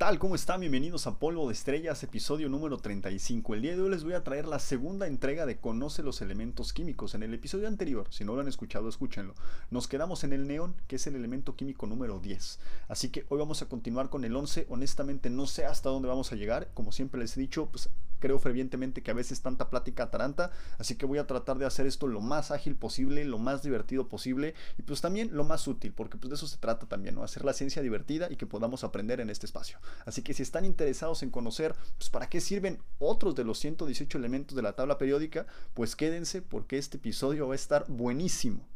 tal? ¿Cómo están? Bienvenidos a Polvo de Estrellas, episodio número 35. El día de hoy les voy a traer la segunda entrega de Conoce los elementos químicos. En el episodio anterior, si no lo han escuchado, escúchenlo. Nos quedamos en el neón, que es el elemento químico número 10. Así que hoy vamos a continuar con el 11. Honestamente no sé hasta dónde vamos a llegar. Como siempre les he dicho, pues creo fervientemente que a veces tanta plática ataranta, así que voy a tratar de hacer esto lo más ágil posible, lo más divertido posible y pues también lo más útil, porque pues de eso se trata también. Hacer la ciencia divertida y que podamos aprender en este espacio. Así que si están interesados en conocer, pues para qué sirven otros de los 118 elementos de la tabla periódica, pues quédense porque este episodio va a estar buenísimo.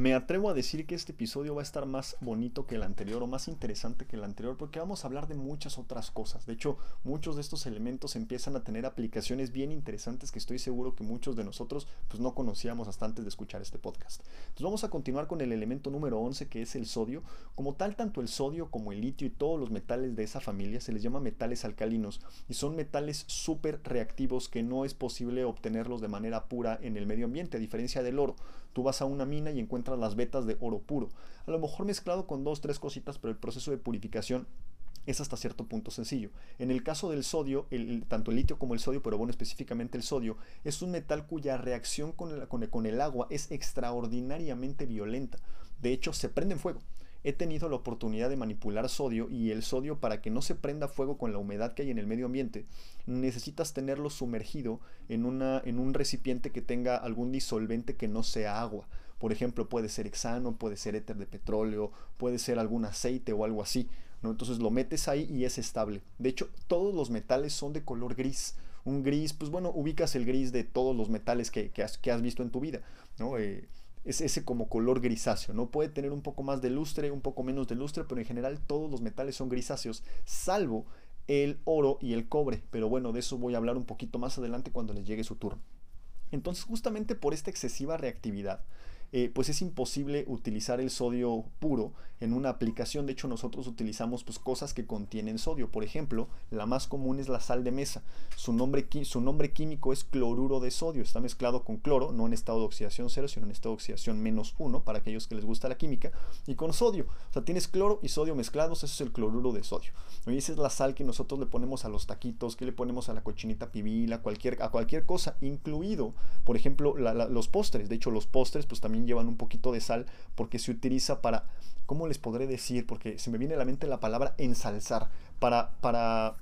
Me atrevo a decir que este episodio va a estar más bonito que el anterior o más interesante que el anterior porque vamos a hablar de muchas otras cosas. De hecho, muchos de estos elementos empiezan a tener aplicaciones bien interesantes que estoy seguro que muchos de nosotros pues no conocíamos hasta antes de escuchar este podcast. Entonces vamos a continuar con el elemento número 11 que es el sodio. Como tal, tanto el sodio como el litio y todos los metales de esa familia se les llama metales alcalinos y son metales súper reactivos que no es posible obtenerlos de manera pura en el medio ambiente, a diferencia del oro. Tú vas a una mina y encuentras las vetas de oro puro. A lo mejor mezclado con dos, tres cositas, pero el proceso de purificación es hasta cierto punto sencillo. En el caso del sodio, el, tanto el litio como el sodio, pero bueno, específicamente el sodio, es un metal cuya reacción con el, con el agua es extraordinariamente violenta. De hecho, se prende en fuego he tenido la oportunidad de manipular sodio y el sodio para que no se prenda fuego con la humedad que hay en el medio ambiente, necesitas tenerlo sumergido en, una, en un recipiente que tenga algún disolvente que no sea agua. Por ejemplo, puede ser hexano, puede ser éter de petróleo, puede ser algún aceite o algo así. ¿no? Entonces lo metes ahí y es estable. De hecho, todos los metales son de color gris. Un gris, pues bueno, ubicas el gris de todos los metales que, has, que has, visto en tu vida. ¿no? Eh, es ese como color grisáceo, ¿no? Puede tener un poco más de lustre, un poco menos de lustre, pero en general todos los metales son grisáceos, salvo el oro y el cobre. Pero bueno, de eso voy a hablar un poquito más adelante cuando les llegue su turno. Entonces, justamente por esta excesiva reactividad, eh, pues es imposible utilizar el sodio puro en una aplicación. De hecho, nosotros utilizamos pues, cosas que contienen sodio. Por ejemplo, la más común es la sal de mesa. Su nombre, su nombre químico es cloruro de sodio. Está mezclado con cloro, no en estado de oxidación cero, sino en estado de oxidación menos uno, para aquellos que les gusta la química, y con sodio. O sea, tienes cloro y sodio mezclados, eso es el cloruro de sodio. Y esa es la sal que nosotros le ponemos a los taquitos, que le ponemos a la cochinita pibil, a cualquier, a cualquier cosa, incluido, por ejemplo, los postres. De hecho, los postres pues también llevan un poquito de sal porque se utiliza para, ¿cómo les podré decir? Porque se me viene a la mente la palabra ensalzar, para, para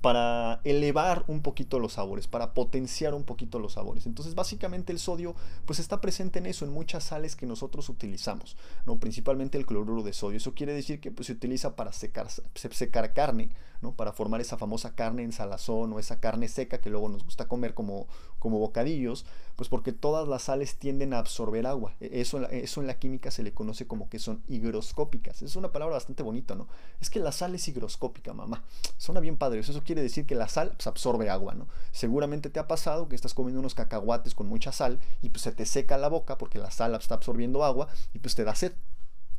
para elevar un poquito los sabores, para potenciar un poquito los sabores. Entonces, básicamente el sodio pues está presente en eso, en muchas sales que nosotros utilizamos, ¿no? principalmente el cloruro de sodio. Eso quiere decir que pues, se utiliza para secar, secar carne, ¿no? para formar esa famosa carne en salazón o esa carne seca que luego nos gusta comer como, como bocadillos, pues porque todas las sales tienden a absorber agua. E, eso, eso en la química se le conoce como que son higroscópicas. Es una palabra bastante bonita, ¿no? Es que la sal es higroscópica, mamá. Suena bien padre. Eso quiere decir que la sal pues, absorbe agua, ¿no? Seguramente te ha pasado que estás comiendo unos cacahuates con mucha sal y pues se te seca la boca porque la sal está absorbiendo agua y pues te da sed.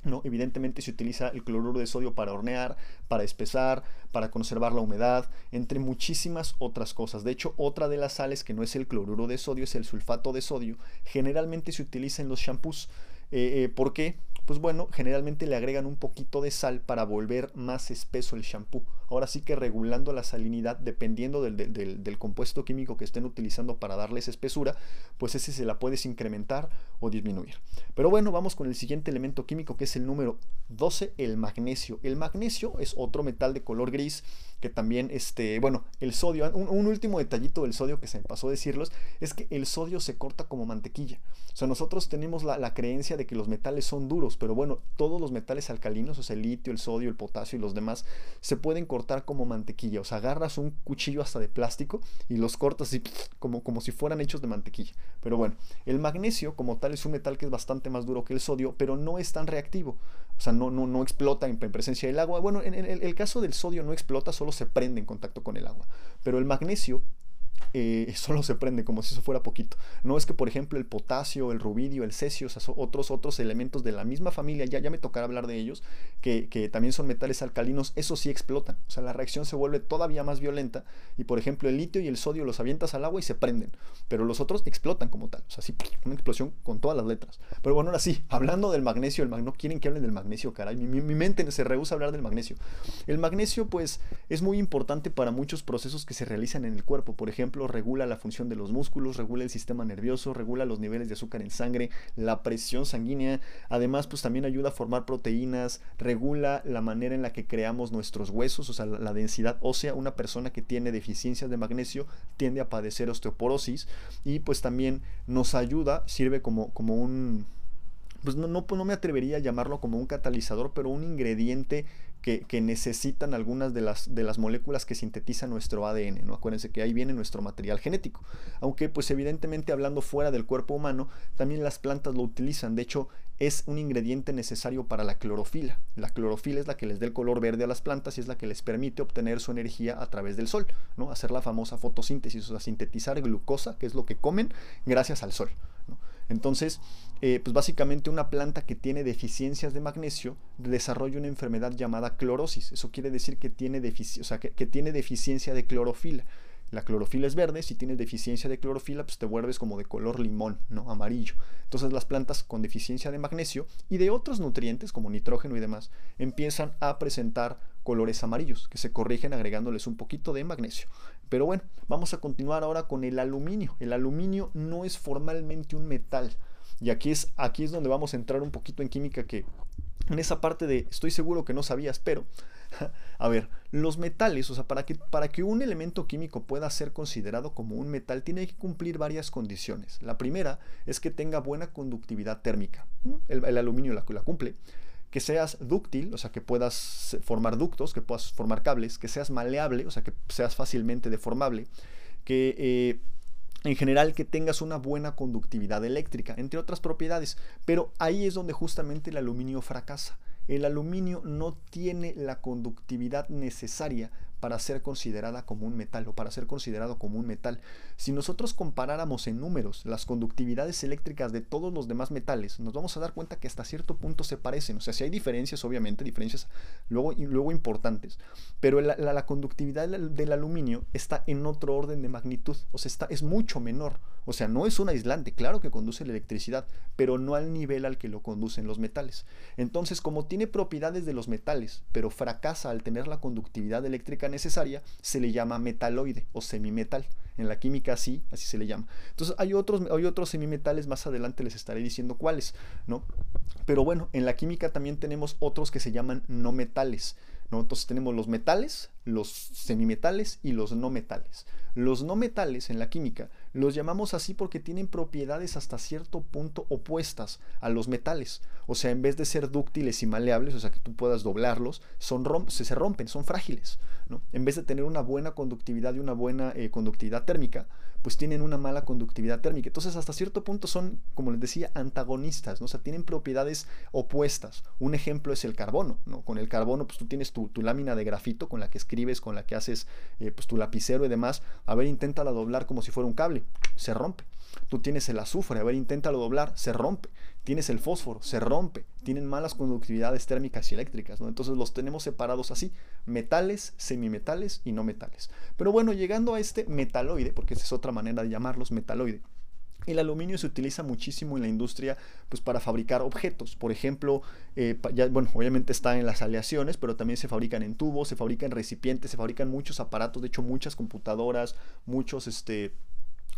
¿No? Evidentemente se utiliza el cloruro de sodio para hornear, para espesar, para conservar la humedad, entre muchísimas otras cosas. De hecho, otra de las sales que no es el cloruro de sodio es el sulfato de sodio. Generalmente se utiliza en los shampoos. Eh, eh, ¿Por qué? Pues bueno, generalmente le agregan un poquito de sal para volver más espeso el shampoo. Ahora sí que regulando la salinidad, dependiendo del, compuesto químico que estén utilizando para darles espesura, pues ese se la puedes incrementar o disminuir. Pero bueno, vamos con el siguiente elemento químico que es el número 12, el magnesio. El magnesio es otro metal de color gris que también, este, bueno, el sodio, un, último detallito del sodio que se me pasó a decirlos, es que el sodio se corta como mantequilla. O sea, nosotros tenemos la, la creencia de que los metales son duros, pero bueno, todos los metales alcalinos, o sea, el litio, el sodio, el potasio y los demás, se pueden cortar como mantequilla. O sea, agarras un cuchillo hasta de plástico y los cortas así, como, como si fueran hechos de mantequilla. Pero bueno, el magnesio como tal es un metal que es bastante más duro que el sodio, pero no es tan reactivo. O sea, no, no, no explota en, presencia del agua. Bueno, en, el, el caso del sodio no explota, solo se prende en contacto con el agua. Pero el magnesio eh, solo se prende como si eso fuera poquito. No es que, por ejemplo, el potasio, el rubidio, el cesio, otros, otros elementos de la misma familia, ya, ya me tocará hablar de ellos, que, que también son metales alcalinos, eso sí explotan. O sea, la reacción se vuelve todavía más violenta y, por ejemplo, el litio y el sodio los avientas al agua y se prenden, pero los otros explotan como tal. O sea, sí, una explosión con todas las letras. Pero bueno, ahora sí, hablando del magnesio, el mag no quieren que hablen del magnesio, caray. Mi, mi, mente se rehúsa a hablar del magnesio. El magnesio, pues, es muy importante para muchos procesos que se realizan en el cuerpo. Por ejemplo, regula la función de los músculos, regula el sistema nervioso, regula los niveles de azúcar en sangre, la presión sanguínea. Además, pues también ayuda a formar proteínas, regula la manera en la que creamos nuestros huesos, o sea, la, densidad ósea. Una persona que tiene deficiencias de magnesio tiende a padecer osteoporosis y pues también nos ayuda, sirve como, como un pues no, no, no, me atrevería a llamarlo como un catalizador, pero un ingrediente que, necesitan algunas de las, de las moléculas que sintetiza nuestro ADN. ¿no? Acuérdense que ahí viene nuestro material genético. Aunque pues evidentemente hablando fuera del cuerpo humano, también las plantas lo utilizan. De hecho, es un ingrediente necesario para la clorofila. La clorofila es la que les da el color verde a las plantas y es la que les permite obtener su energía a través del sol, ¿no? hacer la famosa fotosíntesis, o sea, sintetizar glucosa, que es lo que comen, gracias al sol. Entonces, eh, pues básicamente una planta que tiene deficiencias de magnesio desarrolla una enfermedad llamada clorosis. Eso quiere decir que tiene, deficiencia de clorofila. La clorofila es verde, si tienes deficiencia de clorofila, pues te vuelves como de color limón, ¿no? Amarillo. Entonces las plantas con deficiencia de magnesio y de otros nutrientes como nitrógeno y demás empiezan a presentar colores amarillos que se corrigen agregándoles un poquito de magnesio. Pero bueno, vamos a continuar ahora con el aluminio. El aluminio no es formalmente un metal. Y aquí es, aquí es donde vamos a entrar un poquito en química que en esa parte de estoy seguro que no sabías, pero a ver, los metales, o sea, para que, para que un elemento químico pueda ser considerado como un metal, tiene que cumplir varias condiciones. La primera es que tenga buena conductividad térmica. El, el aluminio la, la cumple que seas dúctil, o sea, que puedas formar ductos, que puedas formar cables, que seas maleable, o sea, que seas fácilmente deformable, que eh, en general que tengas una buena conductividad eléctrica, entre otras propiedades. Pero ahí es donde justamente el aluminio fracasa. El aluminio no tiene la conductividad necesaria para ser considerada como un metal o para ser considerado como un metal. Si nosotros comparáramos en números las conductividades eléctricas de todos los demás metales, nos vamos a dar cuenta que hasta cierto punto se parecen. O sea, si hay diferencias, obviamente, diferencias luego, luego importantes, pero la, conductividad del, aluminio está en otro orden de magnitud, o sea, está, es mucho menor. O sea, no es un aislante, claro que conduce la electricidad, pero no al nivel al que lo conducen los metales. Entonces, como tiene propiedades de los metales, pero fracasa al tener la conductividad eléctrica necesaria, se le llama metaloide o semimetal. En la química así, así se le llama. Entonces, hay otros, hay otros semimetales, más adelante les estaré diciendo cuáles, ¿no? Pero bueno, en la química también tenemos otros que se llaman no metales. Entonces tenemos los metales, los semimetales y los no metales. Los no metales en la química los llamamos así porque tienen propiedades hasta cierto punto opuestas a los metales. O sea, en vez de ser dúctiles y maleables, o sea, que tú puedas doblarlos, son se, se, rompen, son frágiles. ¿no? En vez de tener una buena conductividad y una buena eh, conductividad térmica, pues tienen una mala conductividad térmica. Entonces, hasta cierto punto son, como les decía, antagonistas, ¿no? O sea, tienen propiedades opuestas. Un ejemplo es el carbono, ¿no? Con el carbono, pues tú tienes tu, lámina de grafito con la que escribes, con la que haces eh, pues, tu lapicero y demás. A ver, inténtala doblar como si fuera un cable. Se rompe. Tú tienes el azufre, a ver, inténtalo doblar, se rompe. Tienes el fósforo, se rompe. Tienen malas conductividades térmicas y eléctricas, ¿no? Entonces los tenemos separados así, metales, semimetales y no metales. Pero bueno, llegando a este metaloide, porque esa es otra manera de llamarlos, metaloide. El aluminio se utiliza muchísimo en la industria pues, para fabricar objetos. Por ejemplo, eh, bueno, obviamente está en las aleaciones, pero también se fabrican en tubos, se fabrican recipientes, se fabrican muchos aparatos, de hecho muchas computadoras, muchos este,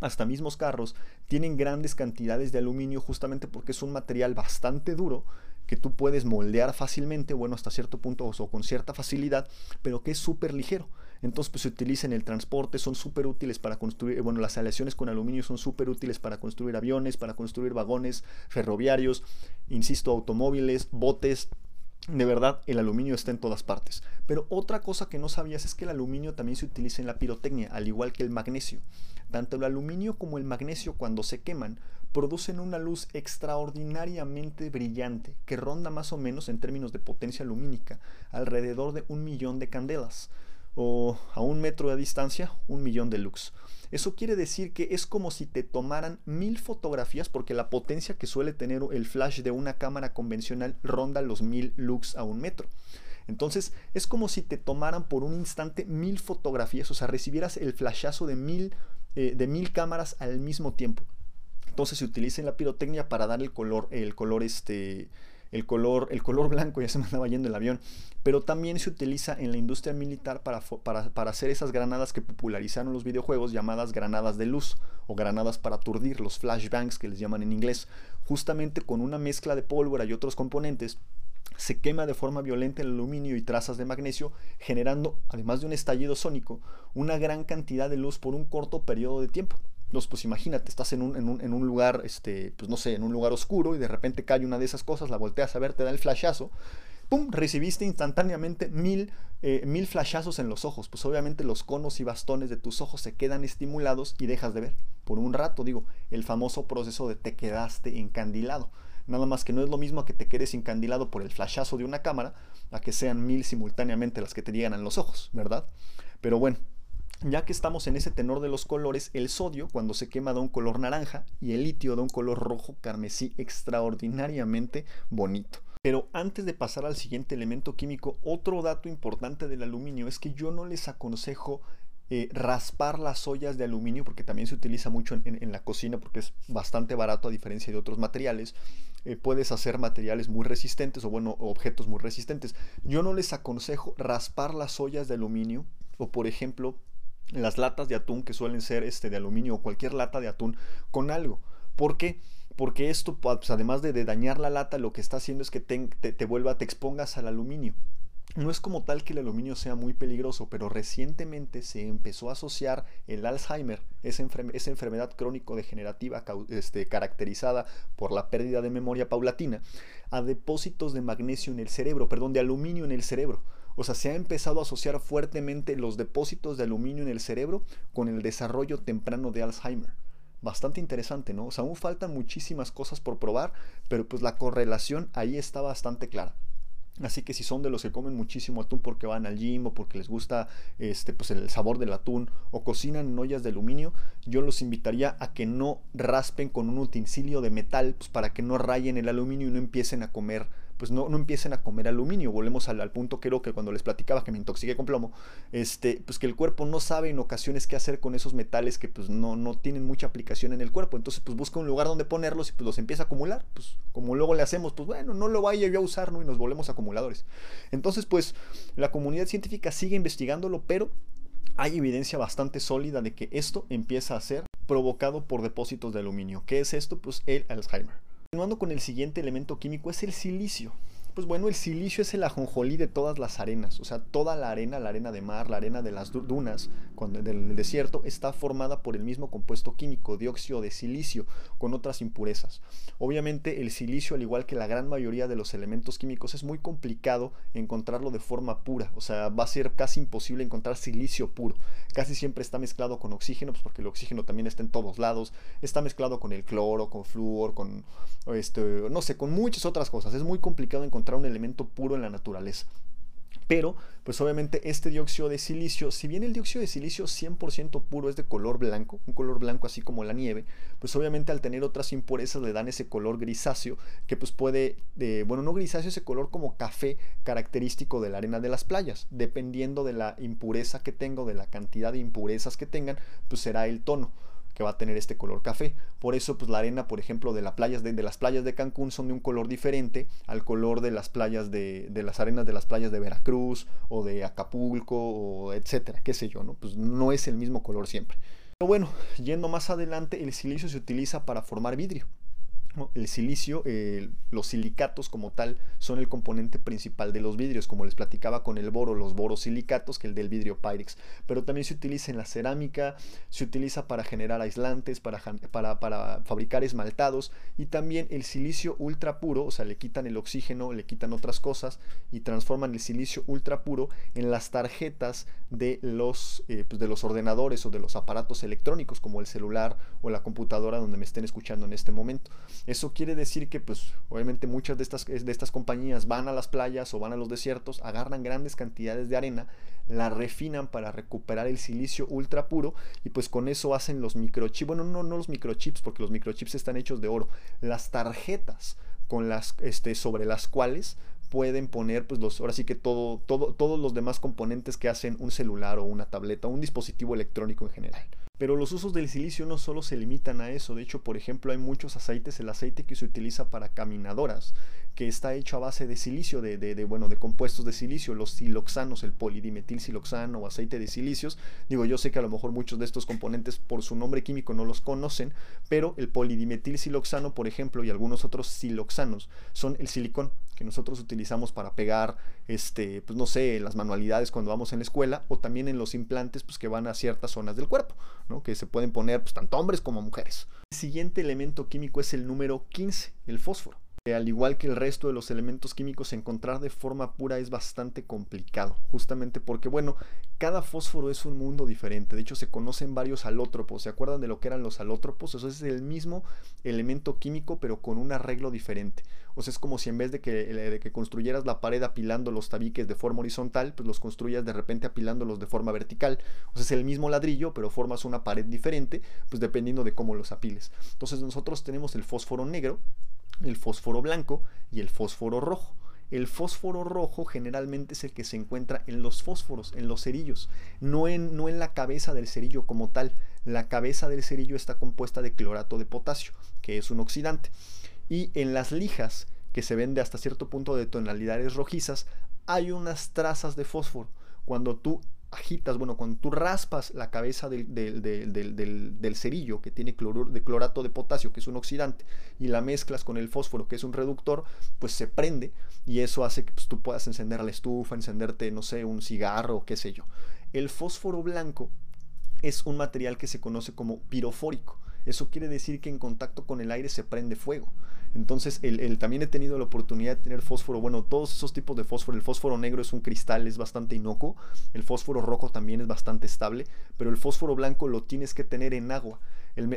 hasta mismos carros, tienen grandes cantidades de aluminio justamente porque es un material bastante duro que tú puedes moldear fácilmente, bueno, hasta cierto punto o con cierta facilidad, pero que es súper ligero. Entonces, pues se utiliza en el transporte, son súper útiles para construir, bueno, las aleaciones con aluminio son súper útiles para construir aviones, para construir vagones ferroviarios, insisto, automóviles, botes, de verdad, el aluminio está en todas partes. Pero otra cosa que no sabías es que el aluminio también se utiliza en la pirotecnia, al igual que el magnesio. Tanto el aluminio como el magnesio cuando se queman producen una luz extraordinariamente brillante que ronda más o menos en términos de potencia lumínica alrededor de un millón de candelas. o a un metro de distancia, un millón de lux. Eso quiere decir que es como si te tomaran mil fotografías, porque la potencia que suele tener el flash de una cámara convencional ronda los mil lux a un metro. Entonces es como si te tomaran por un instante mil fotografías, o sea, recibieras el flashazo de mil, eh, de mil cámaras al mismo tiempo. Entonces se utiliza en la pirotecnia para dar el color, el color este, el color, el color blanco, ya se me andaba yendo el avión, pero también se utiliza en la industria militar para, para, hacer esas granadas que popularizaron los videojuegos llamadas granadas de luz o granadas para aturdir, los flashbangs que les llaman en inglés, justamente con una mezcla de pólvora y otros componentes se quema de forma violenta el aluminio y trazas de magnesio, generando, además de un estallido sónico, una gran cantidad de luz por un corto periodo de tiempo. Entonces, pues imagínate, estás en un, en un, lugar, este, pues no sé, en un lugar oscuro y de repente cae una de esas cosas, la volteas a ver, te da el flashazo, ¡pum! Recibiste instantáneamente mil, eh, mil flashazos en los ojos. Pues obviamente los conos y bastones de tus ojos se quedan estimulados y dejas de ver. Por un rato, digo, el famoso proceso de te quedaste encandilado. Nada más que no es lo mismo a que te quedes encandilado por el flashazo de una cámara, a que sean mil simultáneamente las que te llegan a los ojos, ¿verdad? Pero bueno, ya que estamos en ese tenor de los colores, el sodio cuando se quema da un color naranja y el litio da un color rojo carmesí extraordinariamente bonito. Pero antes de pasar al siguiente elemento químico, otro dato importante del aluminio es que yo no les aconsejo eh, raspar las ollas de aluminio, porque también se utiliza mucho en, la cocina porque es bastante barato a diferencia de otros materiales. Eh, puedes hacer materiales muy resistentes o bueno, objetos muy resistentes. Yo no les aconsejo raspar las ollas de aluminio o por ejemplo las latas de atún que suelen ser este, de aluminio o cualquier lata de atún con algo. ¿Por qué? Porque esto, pues, además de, dañar la lata, lo que está haciendo es que te, te, vuelva, te expongas al aluminio. No es como tal que el aluminio sea muy peligroso, pero recientemente se empezó a asociar el Alzheimer, esa, enfermedad crónico-degenerativa este, caracterizada por la pérdida de memoria paulatina, a depósitos de magnesio en el cerebro, perdón, de aluminio en el cerebro. O sea, se ha empezado a asociar fuertemente los depósitos de aluminio en el cerebro con el desarrollo temprano de Alzheimer. Bastante interesante, ¿no? O sea, aún faltan muchísimas cosas por probar, pero pues la correlación ahí está bastante clara. Así que si son de los que comen muchísimo atún porque van al gym o porque les gusta este, pues el sabor del atún o cocinan en ollas de aluminio, yo los invitaría a que no raspen con un utensilio de metal pues para que no rayen el aluminio y no empiecen a comer pues no, no empiecen a comer aluminio. Volvemos al, punto que creo que cuando les platicaba que me intoxiqué con plomo, este, pues que el cuerpo no sabe en ocasiones qué hacer con esos metales que pues no, no tienen mucha aplicación en el cuerpo. Entonces pues busca un lugar donde ponerlos y pues los empieza a acumular. Pues como luego le hacemos, pues bueno, no lo vaya yo a usar, ¿no? Y nos volvemos acumuladores. Entonces pues la comunidad científica sigue investigándolo, pero hay evidencia bastante sólida de que esto empieza a ser provocado por depósitos de aluminio. ¿Qué es esto? Pues el Alzheimer. Continuando con el siguiente elemento químico es el silicio. Pues bueno, el silicio es el ajonjolí de todas las arenas, o sea, toda la arena, la arena de mar, la arena de las dunas del desierto, está formada por el mismo compuesto químico, dióxido de silicio, con otras impurezas. Obviamente el silicio, al igual que la gran mayoría de los elementos químicos, es muy complicado encontrarlo de forma pura, o sea, va a ser casi imposible encontrar silicio puro. Casi siempre está mezclado con oxígeno, pues porque el oxígeno también está en todos lados, está mezclado con el cloro, con flúor, con, este, no sé, con muchas otras cosas. Es muy complicado encontrar un elemento puro en la naturaleza. Pero, pues obviamente este dióxido de silicio, si bien el dióxido de silicio 100% puro es de color blanco, un color blanco así como la nieve, pues obviamente al tener otras impurezas le dan ese color grisáceo que pues puede, eh, bueno, no grisáceo, ese color como café característico de la arena de las playas. Dependiendo de la impureza que tengo, de la cantidad de impurezas que tengan, pues será el tono que va a tener este color café. Por eso, pues la arena, por ejemplo, de, las playas de Cancún son de un color diferente al color de las playas de, de, las arenas de las playas de Veracruz o de Acapulco o etcétera, qué sé yo, ¿no? Pues no es el mismo color siempre. Pero bueno, yendo más adelante, el silicio se utiliza para formar vidrio. El silicio, los silicatos como tal, son el componente principal de los vidrios, como les platicaba con el boro, los borosilicatos, que el del vidrio Pyrex. Pero también se utiliza en la cerámica, se utiliza para generar aislantes, para, para, para fabricar esmaltados y también el silicio ultra puro, o sea, le quitan el oxígeno, le quitan otras cosas y transforman el silicio ultra puro en las tarjetas de los, eh, pues de los ordenadores o de los aparatos electrónicos, como el celular o la computadora donde me estén escuchando en este momento. Eso quiere decir que, pues, obviamente muchas de estas, de estas compañías van a las playas o van a los desiertos, agarran grandes cantidades de arena, la refinan para recuperar el silicio ultra puro y pues con eso hacen los microchips. Bueno, no, no los microchips, porque los microchips están hechos de oro. Las tarjetas con las, este, sobre las cuales pueden poner pues los ahora sí que todo, todo todos los demás componentes que hacen un celular o una tableta o un dispositivo electrónico en general. Pero los usos del silicio no solo se limitan a eso, de hecho, por ejemplo, hay muchos aceites, el aceite que se utiliza para caminadoras, que está hecho a base de silicio, de, bueno, de compuestos de silicio, los siloxanos, el polidimetilsiloxano o aceite de silicios. Digo, yo sé que a lo mejor muchos de estos componentes por su nombre químico no los conocen, pero el polidimetilsiloxano, por ejemplo, y algunos otros siloxanos son el silicón que nosotros utilizamos para pegar, este, pues no sé, las manualidades cuando vamos en la escuela o también en los implantes pues que van a ciertas zonas del cuerpo, ¿no? Que se pueden poner pues tanto hombres como mujeres. El siguiente elemento químico es el número 15, el fósforo al igual que el resto de los elementos químicos, encontrar de forma pura es bastante complicado, justamente porque, bueno, cada fósforo es un mundo diferente. De hecho, se conocen varios alótropos. ¿Se acuerdan de lo que eran los alótropos? Eso es el mismo elemento químico, pero con un arreglo diferente. O sea, es como si en vez de que, de que construyeras la pared apilando los tabiques de forma horizontal, pues los construyas de repente apilándolos de forma vertical. O sea, es el mismo ladrillo, pero formas una pared diferente, pues dependiendo de cómo los apiles. Entonces, nosotros tenemos el fósforo negro, el fósforo blanco y el fósforo rojo. El fósforo rojo generalmente es el que se encuentra en los fósforos, en los cerillos, no en, no en la cabeza del cerillo como tal. La cabeza del cerillo está compuesta de clorato de potasio, que es un oxidante. Y en las lijas, que se ven de hasta cierto punto de tonalidades rojizas, hay unas trazas de fósforo. Cuando tú agitas, bueno, cuando tú raspas la cabeza del, del, cerillo que tiene cloruro, de clorato de potasio, que es un oxidante, y la mezclas con el fósforo, que es un reductor, pues se prende y eso hace que pues, tú puedas encender la estufa, encenderte, no sé, un cigarro, qué sé yo. El fósforo blanco es un material que se conoce como pirofórico. Eso quiere decir que en contacto con el aire se prende fuego. Entonces, el, también he tenido la oportunidad de tener fósforo, bueno, todos esos tipos de fósforo. El fósforo negro es un cristal, es bastante inocuo. El fósforo rojo también es bastante estable, pero el fósforo blanco lo tienes que tener en agua.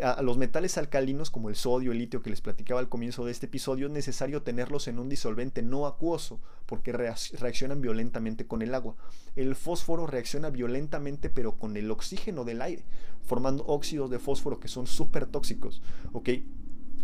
a, los metales alcalinos como el sodio, el litio que les platicaba al comienzo de este episodio, es necesario tenerlos en un disolvente no acuoso porque reaccionan violentamente con el agua. El fósforo reacciona violentamente pero con el oxígeno del aire, formando óxidos de fósforo que son súper tóxicos. ¿ok?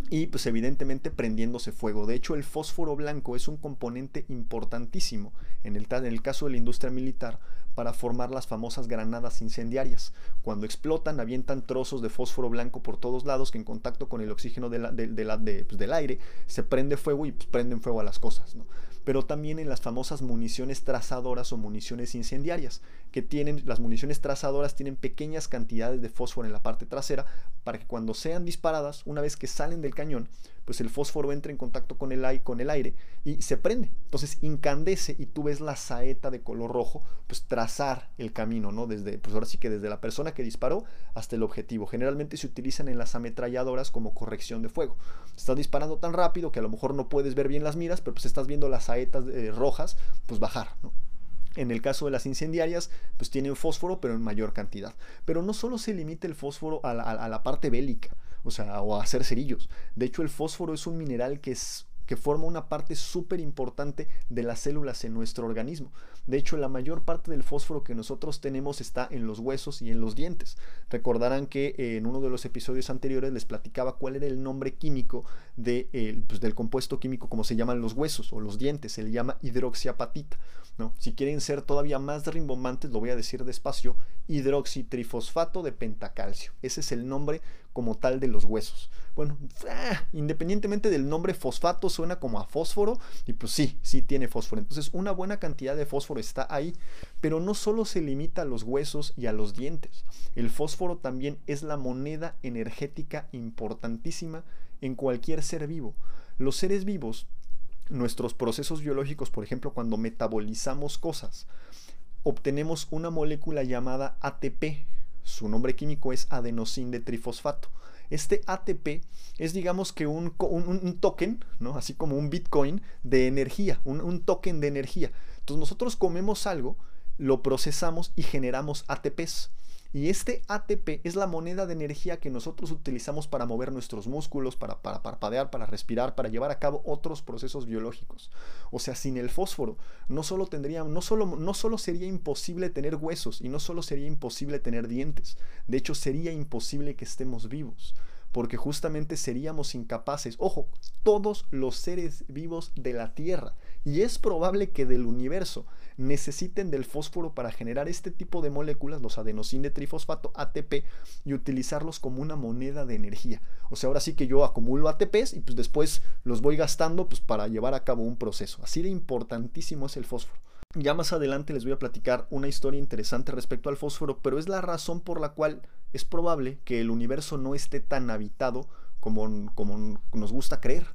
Y pues evidentemente prendiéndose fuego. De hecho, el fósforo blanco es un componente importantísimo en el, en el, caso de la industria militar para formar las famosas granadas incendiarias. Cuando explotan, avientan trozos de fósforo blanco por todos lados que en contacto con el oxígeno de de, pues, del aire se prende fuego y pues, prenden fuego a las cosas. Pero también en las famosas municiones trazadoras o municiones incendiarias, que tienen, las municiones trazadoras tienen pequeñas cantidades de fósforo en la parte trasera para que cuando sean disparadas, una vez que salen del cañón, pues el fósforo entra en contacto con el, con el aire y se prende. Entonces incandece y tú ves la saeta de color rojo, pues trazar el camino, ¿no? Desde, pues ahora sí que desde la persona que disparó hasta el objetivo. Generalmente se utilizan en las ametralladoras como corrección de fuego. Estás disparando tan rápido que a lo mejor no puedes ver bien las miras, pero pues estás viendo las saetas eh, rojas, pues bajar. En el caso de las incendiarias, pues tienen fósforo, pero en mayor cantidad. Pero no solo se limita el fósforo a la, parte bélica, o sea, o hacer cerillos. De hecho, el fósforo es un mineral que es que forma una parte súper importante de las células en nuestro organismo. De hecho, la mayor parte del fósforo que nosotros tenemos está en los huesos y en los dientes. Recordarán que eh, en uno de los episodios anteriores les platicaba cuál era el nombre químico de, eh, pues, del compuesto químico, como se llaman los huesos o los dientes, se le llama hidroxiapatita. ¿no? Si quieren ser todavía más rimbombantes, lo voy a decir despacio, hidroxitrifosfato de pentacalcio. Ese es el nombre como tal de los huesos. Bueno, ah, independientemente del nombre fosfato, suena como a fósforo y pues sí, sí tiene fósforo. Entonces una buena cantidad de fósforo está ahí, pero no solo se limita a los huesos y a los dientes. El fósforo también es la moneda energética importantísima en cualquier ser vivo. Los seres vivos nuestros procesos biológicos, por ejemplo, cuando metabolizamos cosas, obtenemos una molécula llamada ATP. Su nombre químico es adenosín de trifosfato. Este ATP es digamos que un, token, ¿no? así como un Bitcoin de energía, un, un token de energía. Entonces nosotros comemos algo, lo procesamos y generamos ATPs. Y este ATP es la moneda de energía que nosotros utilizamos para mover nuestros músculos, para, parpadear, para respirar, para llevar a cabo otros procesos biológicos. O sea, sin el fósforo, no solo, no, solo, no solo sería imposible tener huesos y no solo sería imposible tener dientes, de hecho sería imposible que estemos vivos porque justamente seríamos incapaces, ojo, todos los seres vivos de la Tierra, y es probable que del universo necesiten del fósforo para generar este tipo de moléculas, los adenosín de trifosfato, ATP, y utilizarlos como una moneda de energía. O sea, ahora sí que yo acumulo ATPs y pues después los voy gastando pues para llevar a cabo un proceso. Así de importantísimo es el fósforo. Ya más adelante les voy a platicar una historia interesante respecto al fósforo, pero es la razón por la cual es probable que el universo no esté tan habitado como, como nos gusta creer.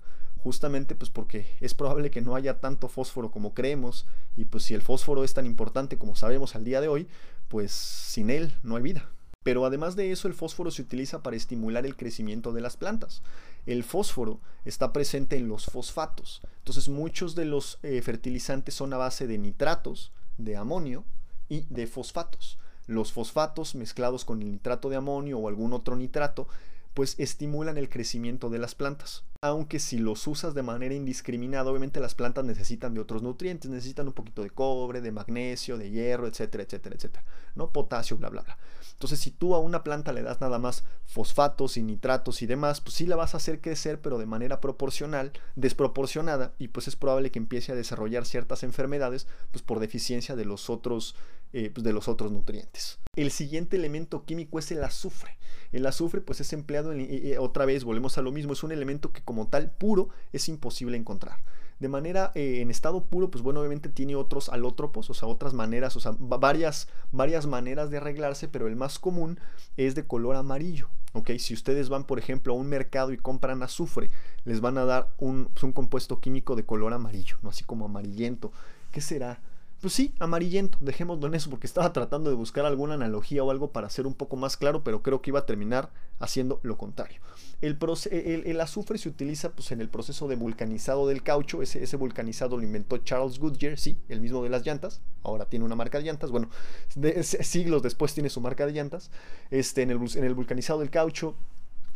Justamente pues porque es probable que no haya tanto fósforo como creemos y pues si el fósforo es tan importante como sabemos al día de hoy, pues sin él no hay vida. Pero además de eso, el fósforo se utiliza para estimular el crecimiento de las plantas. El fósforo está presente en los fosfatos. Entonces muchos de los eh, fertilizantes son a base de nitratos, de amonio y de fosfatos. Los fosfatos mezclados con el nitrato de amonio o algún otro nitrato pues estimulan el crecimiento de las plantas. Aunque si los usas de manera indiscriminada, obviamente las plantas necesitan de otros nutrientes, necesitan un poquito de cobre, de magnesio, de hierro, etcétera, etcétera, etcétera, ¿no? Potasio, bla, bla, bla. Entonces, si tú a una planta le das nada más fosfatos y nitratos y demás, pues sí la vas a hacer crecer, pero de manera proporcional, desproporcionada, y pues es probable que empiece a desarrollar ciertas enfermedades, pues por deficiencia de los otros, eh, pues de los otros nutrientes. El siguiente elemento químico es el azufre. El azufre pues es empleado en, otra vez, volvemos a lo mismo, es un elemento que como tal puro es imposible encontrar. De manera eh, en estado puro, pues bueno, obviamente tiene otros alótropos, o sea, otras maneras, o sea, varias, varias maneras de arreglarse, pero el más común es de color amarillo. ¿ok? Si ustedes van, por ejemplo, a un mercado y compran azufre, les van a dar un, pues, un compuesto químico de color amarillo, ¿no? Así como amarillento. ¿Qué será? Pues sí, amarillento, dejémoslo en eso, porque estaba tratando de buscar alguna analogía o algo para ser un poco más claro, pero creo que iba a terminar haciendo lo contrario. El, azufre se utiliza pues, en el proceso de vulcanizado del caucho, ese, vulcanizado lo inventó Charles Goodyear, sí, el mismo de las llantas, ahora tiene una marca de llantas, bueno, siglos después tiene su marca de llantas, este, en el vulcanizado del caucho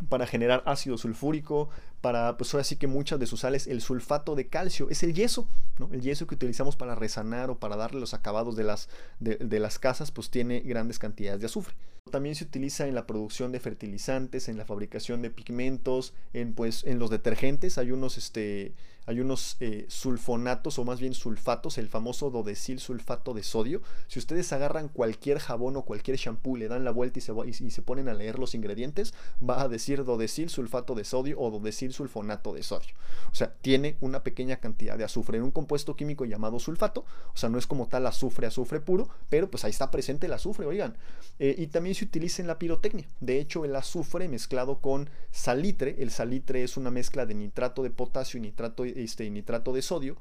para generar ácido sulfúrico, para, pues ahora sí que muchas de sus sales, el sulfato de calcio, es el yeso, ¿no? El yeso que utilizamos para resanar o para darle los acabados de las, de, las casas, pues tiene grandes cantidades de azufre. También se utiliza en la producción de fertilizantes, en la fabricación de pigmentos, en, pues, en los detergentes, hay unos, este, hay unos eh, sulfonatos o más bien sulfatos, el famoso dodecil sulfato de sodio. Si ustedes agarran cualquier jabón o cualquier shampoo, le dan la vuelta y se, y, se ponen a leer los ingredientes, va a decir dodecil sulfato de sodio o dodecil sulfonato de sodio. O sea, tiene una pequeña cantidad de azufre en un compuesto químico llamado sulfato. O sea, no es como tal azufre, azufre puro, pero pues ahí está presente el azufre, oigan. Eh, y también se utiliza en la pirotecnia. De hecho, el azufre mezclado con salitre, el salitre es una mezcla de nitrato de potasio y nitrato este, nitrato de sodio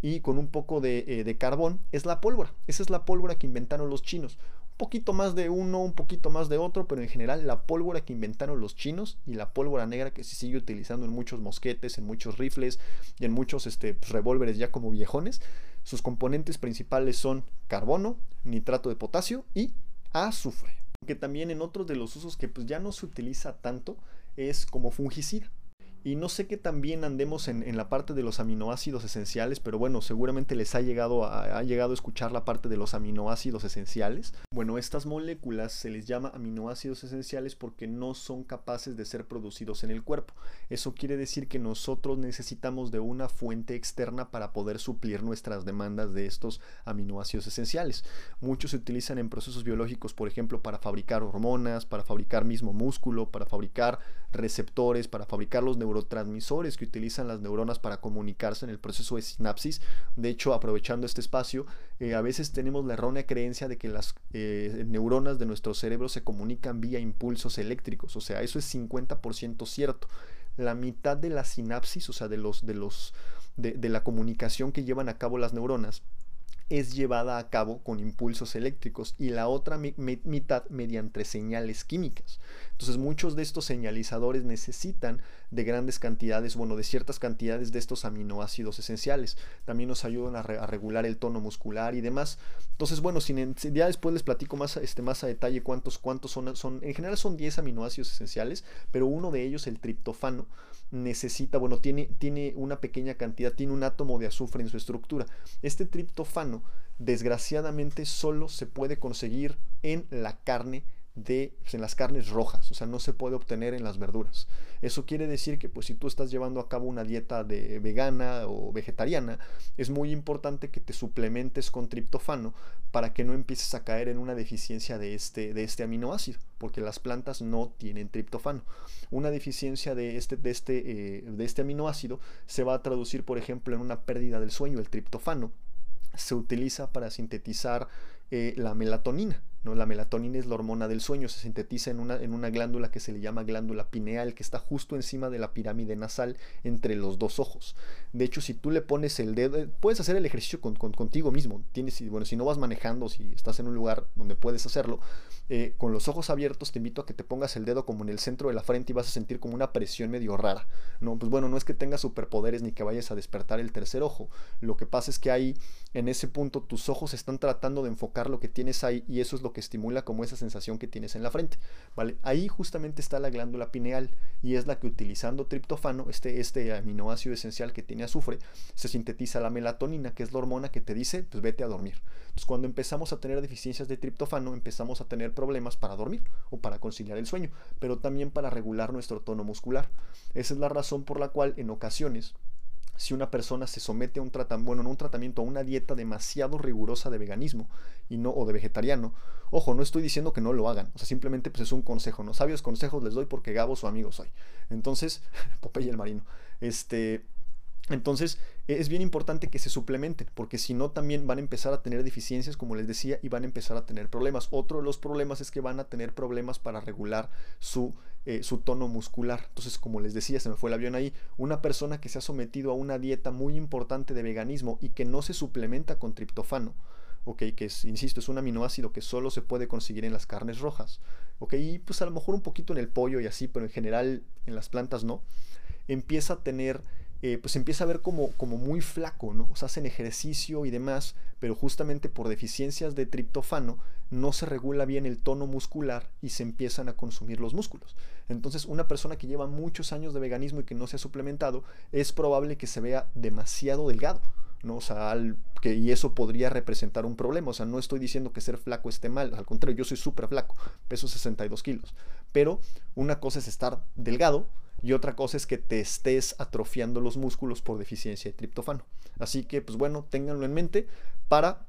y con un poco eh, de, carbón, es la pólvora. Esa es la pólvora que inventaron los chinos. Un poquito más de uno, un poquito más de otro, pero en general la pólvora que inventaron los chinos y la pólvora negra que se sigue utilizando en muchos mosquetes, en muchos rifles y en muchos este, pues, revólveres ya como viejones. Sus componentes principales son carbono, nitrato de potasio y azufre. Que también en otros de los usos que pues ya no se utiliza tanto es como fungicida. Y no sé qué también andemos en, la parte de los aminoácidos esenciales, pero bueno, seguramente les ha llegado a, ha llegado escuchar la parte de los aminoácidos esenciales. Bueno, estas moléculas se les llama aminoácidos esenciales porque no son capaces de ser producidos en el cuerpo. Eso quiere decir que nosotros necesitamos de una fuente externa para poder suplir nuestras demandas de estos aminoácidos esenciales. Muchos se utilizan en procesos biológicos, por ejemplo, para fabricar hormonas, para fabricar mismo músculo, para fabricar receptores, para fabricar los neurotransmisores que utilizan las neuronas para comunicarse en el proceso de sinapsis. De hecho, aprovechando este espacio, eh, a veces tenemos la errónea creencia de que las eh, neuronas de nuestro cerebro se comunican vía impulsos eléctricos. O sea, eso es 50% cierto. La mitad de la sinapsis, o sea, de los, de los, de la comunicación que llevan a cabo las neuronas, es llevada a cabo con impulsos eléctricos y la otra mitad mediante señales químicas. Entonces muchos de estos señalizadores necesitan de grandes cantidades, bueno, de ciertas cantidades de estos aminoácidos esenciales. También nos ayudan a, regular el tono muscular y demás. Entonces, bueno, sin, ya después les platico más, este, más a detalle cuántos, cuántos son, son. En general son 10 aminoácidos esenciales, pero uno de ellos, el triptofano, necesita, bueno, tiene, tiene una pequeña cantidad, tiene un átomo de azufre en su estructura. Este triptofano, desgraciadamente, solo se puede conseguir en la carne de, pues, en las carnes rojas, o sea, no se puede obtener en las verduras. Eso quiere decir que pues si tú estás llevando a cabo una dieta de vegana o vegetariana, es muy importante que te suplementes con triptofano para que no empieces a caer en una deficiencia de este, de este aminoácido, porque las plantas no tienen triptofano. Una deficiencia de este, de, este, eh, de este aminoácido se va a traducir, por ejemplo, en una pérdida del sueño. El triptofano se utiliza para sintetizar eh, la melatonina. ¿No? La melatonina es la hormona del sueño, se sintetiza en una, en una glándula que se le llama glándula pineal, que está justo encima de la pirámide nasal entre los dos ojos. De hecho, si tú le pones el dedo, eh, puedes hacer el ejercicio con, contigo mismo. Tienes, bueno, si no vas manejando, si estás en un lugar donde puedes hacerlo, eh, con los ojos abiertos te invito a que te pongas el dedo como en el centro de la frente y vas a sentir como una presión medio rara. No, pues bueno, no es que tengas superpoderes ni que vayas a despertar el tercer ojo. Lo que pasa es que ahí, en ese punto, tus ojos están tratando de enfocar lo que tienes ahí y eso es lo que estimula como esa sensación que tienes en la frente. ¿vale? Ahí justamente está la glándula pineal y es la que utilizando triptofano, este, este aminoácido esencial que tiene azufre, se sintetiza la melatonina, que es la hormona que te dice, pues vete a dormir. Entonces cuando empezamos a tener deficiencias de triptofano, empezamos a tener problemas para dormir o para conciliar el sueño, pero también para regular nuestro tono muscular. Esa es la razón por la cual en ocasiones si una persona se somete a un tratamiento, bueno, no un tratamiento, a una dieta demasiado rigurosa de veganismo y no, o de vegetariano. Ojo, no estoy diciendo que no lo hagan, o sea, simplemente pues es un consejo, ¿no? Sabios consejos les doy porque Gabo su amigo soy. Entonces, Popeye el marino. Este, entonces es bien importante que se suplementen, porque si no también van a empezar a tener deficiencias, como les decía, y van a empezar a tener problemas. Otro de los problemas es que van a tener problemas para regular su, eh, su tono muscular. Entonces, como les decía, se me fue el avión ahí, una persona que se ha sometido a una dieta muy importante de veganismo y que no se suplementa con triptofano, ok, que es, insisto, es un aminoácido que solo se puede conseguir en las carnes rojas, ok, y pues a lo mejor un poquito en el pollo y así, pero en general en las plantas no, empieza a tener eh, pues empieza a ver como, como muy flaco, ¿no? O sea, hacen ejercicio y demás, pero justamente por deficiencias de triptofano no se regula bien el tono muscular y se empiezan a consumir los músculos. Entonces, una persona que lleva muchos años de veganismo y que no se ha suplementado, es probable que se vea demasiado delgado. ¿no? O sea, que, y eso podría representar un problema. O sea, no estoy diciendo que ser flaco esté mal, al contrario, yo soy súper flaco, peso 62 kilos. Pero una cosa es estar delgado y otra cosa es que te estés atrofiando los músculos por deficiencia de triptofano. Así que, pues bueno, ténganlo en mente para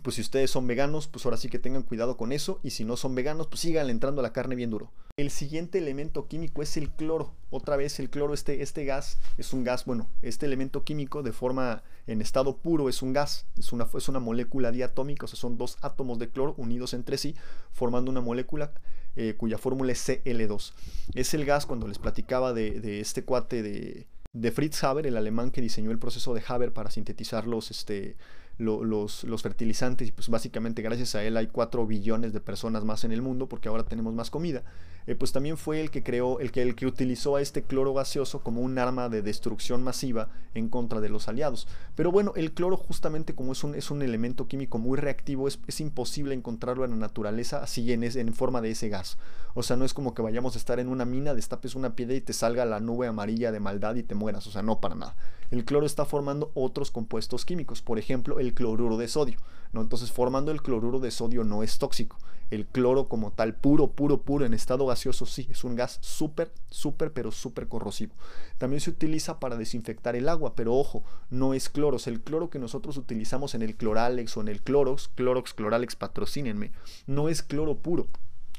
pues si ustedes son veganos, pues ahora sí que tengan cuidado con eso. Y si no son veganos, pues sigan entrando a la carne bien duro. El siguiente elemento químico es el cloro. Otra vez el cloro, este, este gas es un gas, bueno, este elemento químico de forma en estado puro es un gas, es una, es una molécula diatómica, o sea, son dos átomos de cloro unidos entre sí, formando una molécula eh, cuya fórmula es Cl2. Es el gas, cuando les platicaba de, este cuate de, de, Fritz Haber, el alemán que diseñó el proceso de Haber para sintetizar los, este, los, los, fertilizantes y pues básicamente gracias a él hay 4 billones de personas más en el mundo porque ahora tenemos más comida, eh, pues también fue el que creó, el que, el que utilizó a este cloro gaseoso como un arma de destrucción masiva en contra de los aliados. Pero bueno, el cloro justamente como es un, es un elemento químico muy reactivo, es, es imposible encontrarlo en la naturaleza así en, en forma de ese gas. O sea, no es como que vayamos a estar en una mina, destapes una piedra y te salga la nube amarilla de maldad y te mueras. O sea, no para nada. El cloro está formando otros compuestos químicos, por ejemplo, el cloruro de sodio. ¿no? Entonces, formando el cloruro de sodio no es tóxico. El cloro como tal, puro, puro, puro, en estado gaseoso, sí, es un gas súper, súper, pero súper corrosivo. También se utiliza para desinfectar el agua, pero ojo, no es cloro. el cloro que nosotros utilizamos en el cloralex o en el clorox, clorox, cloralex, patrocínenme, no es cloro puro.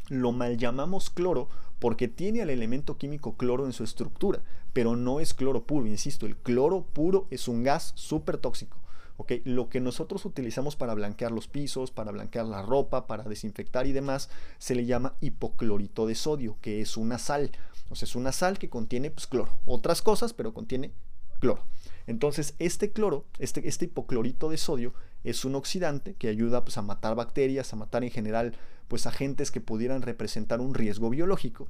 Lo mal llamamos cloro porque tiene el elemento químico cloro en su estructura, pero no es cloro puro, insisto, el cloro puro es un gas súper tóxico. Lo que nosotros utilizamos para blanquear los pisos, para blanquear la ropa, para desinfectar y demás, se le llama hipoclorito de sodio, que es una sal. O sea, es una sal que contiene pues, cloro. Otras cosas, pero contiene cloro. Entonces, este cloro, este, este hipoclorito de sodio, es un oxidante que ayuda pues, a matar bacterias, a matar en general pues, agentes que pudieran representar un riesgo biológico.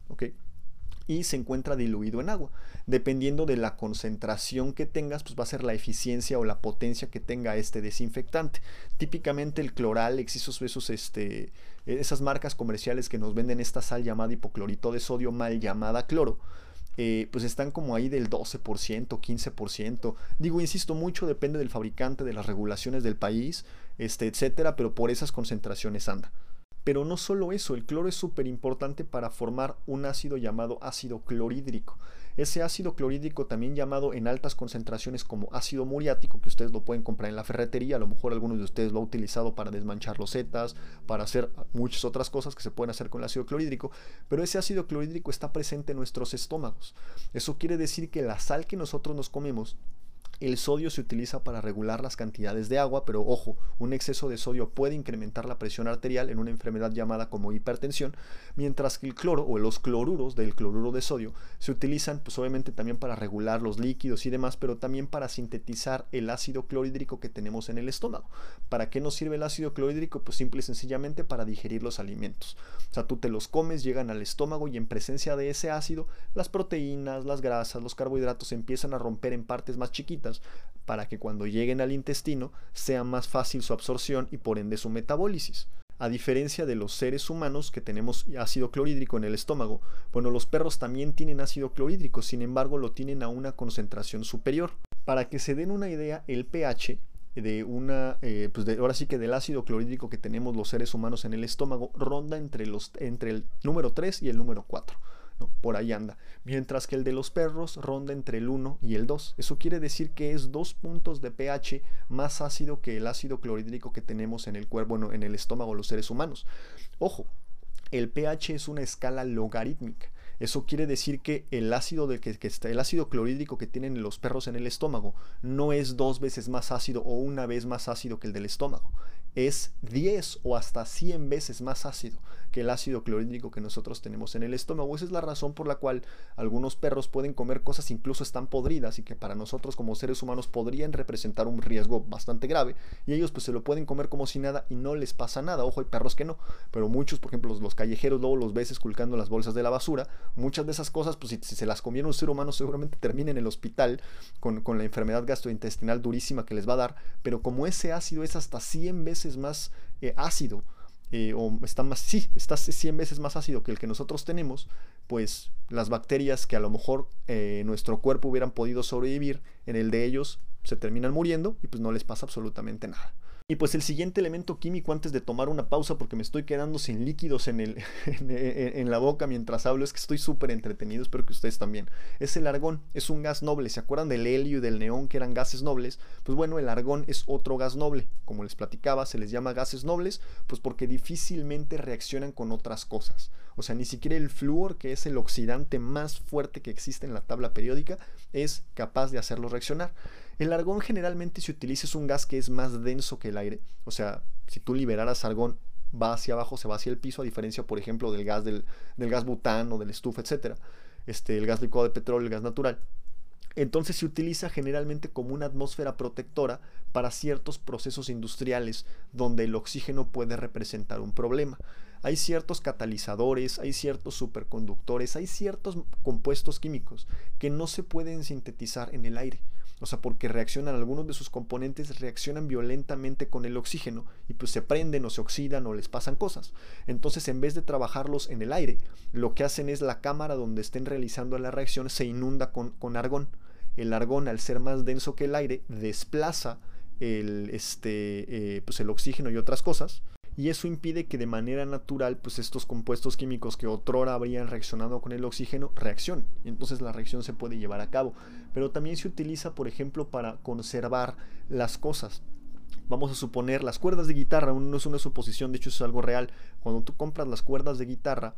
Y se encuentra diluido en agua. Dependiendo de la concentración que tengas, pues va a ser la eficiencia o la potencia que tenga este desinfectante. Típicamente el cloral, esos, esos, este, esas marcas comerciales que nos venden esta sal llamada hipoclorito de sodio mal llamada cloro, eh, pues están como ahí del 12%, 15%. Digo, insisto, mucho depende del fabricante, de las regulaciones del país, este, etcétera, pero por esas concentraciones anda. Pero no solo eso, el cloro es súper importante para formar un ácido llamado ácido clorhídrico. Ese ácido clorhídrico también llamado en altas concentraciones como ácido muriático, que ustedes lo pueden comprar en la ferretería, a lo mejor algunos de ustedes lo han utilizado para desmanchar losetas, para hacer muchas otras cosas que se pueden hacer con el ácido clorhídrico, pero ese ácido clorhídrico está presente en nuestros estómagos. Eso quiere decir que la sal que nosotros nos comemos el sodio se utiliza para regular las cantidades de agua, pero ojo, un exceso de sodio puede incrementar la presión arterial en una enfermedad llamada como hipertensión, mientras que el cloro o los cloruros del cloruro de sodio se utilizan pues obviamente también para regular los líquidos y demás, pero también para sintetizar el ácido clorhídrico que tenemos en el estómago. ¿Para qué nos sirve el ácido clorhídrico? Pues simple y sencillamente para digerir los alimentos. O sea, tú te los comes, llegan al estómago y en presencia de ese ácido, las proteínas, las grasas, los carbohidratos empiezan a romper en partes más chiquitas para que cuando lleguen al intestino sea más fácil su absorción y por ende su metabólisis. A diferencia de los seres humanos que tenemos ácido clorhídrico en el estómago, bueno, los perros también tienen ácido clorhídrico, sin embargo lo tienen a una concentración superior. Para que se den una idea, el pH de una, eh, pues ahora sí que del ácido clorhídrico que tenemos los seres humanos en el estómago ronda entre, los, entre el número 3 y el número 4 por ahí anda. Mientras que el de los perros ronda entre el 1 y el 2. Eso quiere decir que es dos puntos de pH más ácido que el ácido clorhídrico que tenemos en el cuerpo, bueno, en el estómago los seres humanos. Ojo, el pH es una escala logarítmica. Eso quiere decir que el ácido, que está, el ácido clorhídrico que tienen los perros en el estómago no es dos veces más ácido o una vez más ácido que el del estómago. Es 10 o hasta 100 veces más ácido que el ácido clorhídrico que nosotros tenemos en el estómago. Esa es la razón por la cual algunos perros pueden comer cosas incluso están podridas y que para nosotros como seres humanos podrían representar un riesgo bastante grave y ellos pues se lo pueden comer como si nada y no les pasa nada. Ojo, hay perros que no, pero muchos, por ejemplo, los, callejeros luego los ves esculcando las bolsas de la basura. Muchas de esas cosas, pues si, se las comiera un ser humano seguramente terminen en el hospital con, con la enfermedad gastrointestinal durísima que les va a dar, pero como ese ácido es hasta 100 veces más eh, ácido, eh, o está más, sí, está 100 veces más ácido que el que nosotros tenemos, pues las bacterias que a lo mejor eh, nuestro cuerpo hubieran podido sobrevivir, en el de ellos se terminan muriendo y pues no les pasa absolutamente nada. Y pues el siguiente elemento químico antes de tomar una pausa porque me estoy quedando sin líquidos en, el, en, la boca mientras hablo, es que estoy súper entretenido, espero que ustedes también. Es el argón, es un gas noble. ¿Se acuerdan del helio y del neón que eran gases nobles? Pues bueno, el argón es otro gas noble. Como les platicaba, se les llama gases nobles, pues porque difícilmente reaccionan con otras cosas. O sea, ni siquiera el flúor, que es el oxidante más fuerte que existe en la tabla periódica, es capaz de hacerlo reaccionar. El argón generalmente se utiliza es un gas que es más denso que el aire. O sea, si tú liberaras argón, va hacia abajo, se va hacia el piso, a diferencia, por ejemplo, del gas del, gas butano, del estufa, etc. Este, el gas licuado de petróleo, el gas natural. Entonces se utiliza generalmente como una atmósfera protectora para ciertos procesos industriales donde el oxígeno puede representar un problema. Hay ciertos catalizadores, hay ciertos superconductores, hay ciertos compuestos químicos que no se pueden sintetizar en el aire. O sea, porque reaccionan, algunos de sus componentes reaccionan violentamente con el oxígeno y pues se prenden o se oxidan o les pasan cosas. Entonces, en vez de trabajarlos en el aire, lo que hacen es la cámara donde estén realizando la reacción se inunda con, con argón. El argón, al ser más denso que el aire, desplaza el, este, eh, pues el oxígeno y otras cosas y eso impide que de manera natural pues estos compuestos químicos que otrora habrían reaccionado con el oxígeno reaccionen y entonces la reacción se puede llevar a cabo pero también se utiliza por ejemplo para conservar las cosas vamos a suponer las cuerdas de guitarra no es una suposición de hecho es algo real cuando tú compras las cuerdas de guitarra